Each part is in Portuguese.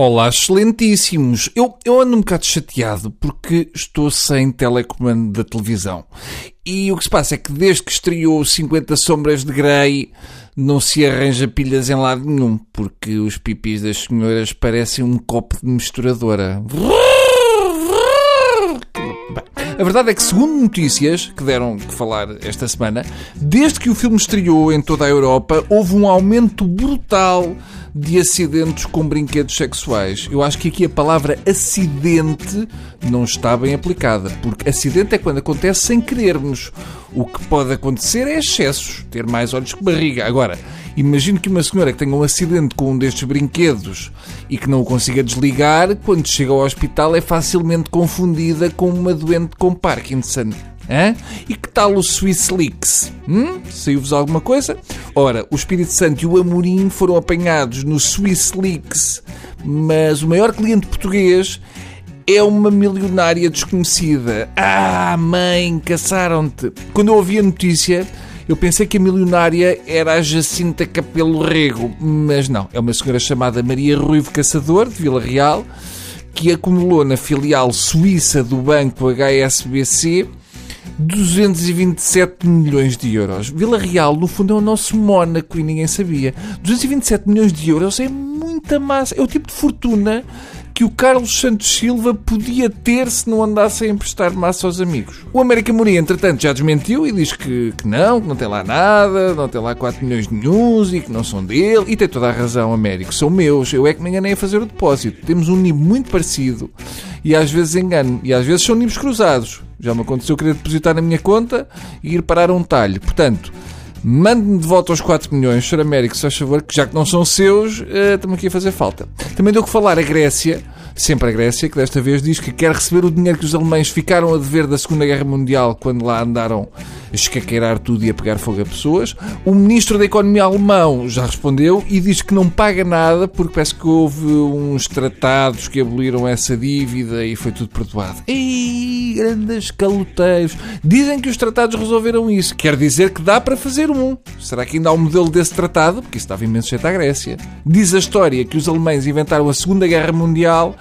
Olá, excelentíssimos! Eu, eu ando um bocado chateado porque estou sem telecomando da televisão. E o que se passa é que desde que estreou 50 Sombras de Grey não se arranja pilhas em lado nenhum, porque os pipis das senhoras parecem um copo de misturadora. A verdade é que, segundo notícias que deram que falar esta semana, desde que o filme estreou em toda a Europa, houve um aumento brutal de acidentes com brinquedos sexuais. Eu acho que aqui a palavra acidente não está bem aplicada, porque acidente é quando acontece sem querermos. O que pode acontecer é excessos, ter mais olhos que barriga. Agora, imagino que uma senhora que tenha um acidente com um destes brinquedos e que não o consiga desligar, quando chega ao hospital é facilmente confundida com uma doente com Parkinson. Hã? E que tal o Swiss Leaks? Hum? Saiu-vos alguma coisa? Ora, o Espírito Santo e o Amorim foram apanhados no Swiss Leaks, mas o maior cliente português é uma milionária desconhecida. Ah, mãe, caçaram-te. Quando eu ouvi a notícia, eu pensei que a milionária era a Jacinta Capelo Rego, mas não. É uma senhora chamada Maria Ruivo Caçador, de Vila Real, que acumulou na filial suíça do banco HSBC 227 milhões de euros. Vila Real, no fundo, é o nosso Mónaco e ninguém sabia. 227 milhões de euros é muita massa. É o tipo de fortuna que o Carlos Santos Silva podia ter se não andasse a emprestar massa aos amigos. O América Mourinho, entretanto, já desmentiu e diz que, que não, que não tem lá nada, não tem lá 4 milhões de news e que não são dele. E tem toda a razão, Américo. São meus. Eu é que me enganei a fazer o depósito. Temos um nível muito parecido e às vezes engano. E às vezes são níveis cruzados. Já me aconteceu querer depositar na minha conta e ir parar um talho. Portanto, mande-me de volta os 4 milhões, Sr. Américo, se faz favor, que já que não são seus, uh, estamos aqui a fazer falta. Também deu que falar a Grécia Sempre a Grécia, que desta vez diz que quer receber o dinheiro que os alemães ficaram a dever da Segunda Guerra Mundial quando lá andaram a escaqueirar tudo e a pegar fogo a pessoas. O ministro da Economia alemão já respondeu e diz que não paga nada porque parece que houve uns tratados que aboliram essa dívida e foi tudo perdoado. Ei, grandes caloteiros! Dizem que os tratados resolveram isso. Quer dizer que dá para fazer um. Será que ainda há um modelo desse tratado? Porque isso estava imenso jeito à Grécia. Diz a história que os alemães inventaram a Segunda Guerra Mundial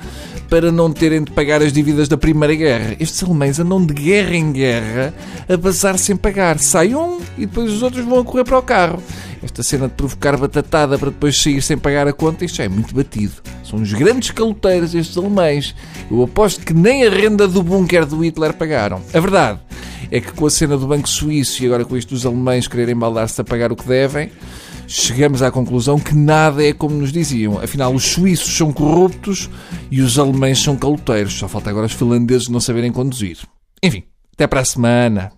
para não terem de pagar as dívidas da Primeira Guerra. Estes alemães andam de guerra em guerra a bazar sem pagar. Sai um e depois os outros vão a correr para o carro. Esta cena de provocar batatada para depois sair sem pagar a conta, isto já é muito batido. São os grandes caloteiros estes alemães. Eu aposto que nem a renda do bunker do Hitler pagaram. A verdade é que com a cena do Banco Suíço e agora com isto dos alemães quererem baldar-se a pagar o que devem, chegamos à conclusão que nada é como nos diziam. Afinal, os suíços são corruptos e os alemães são caloteiros. Só falta agora os finlandeses não saberem conduzir. Enfim, até para a semana.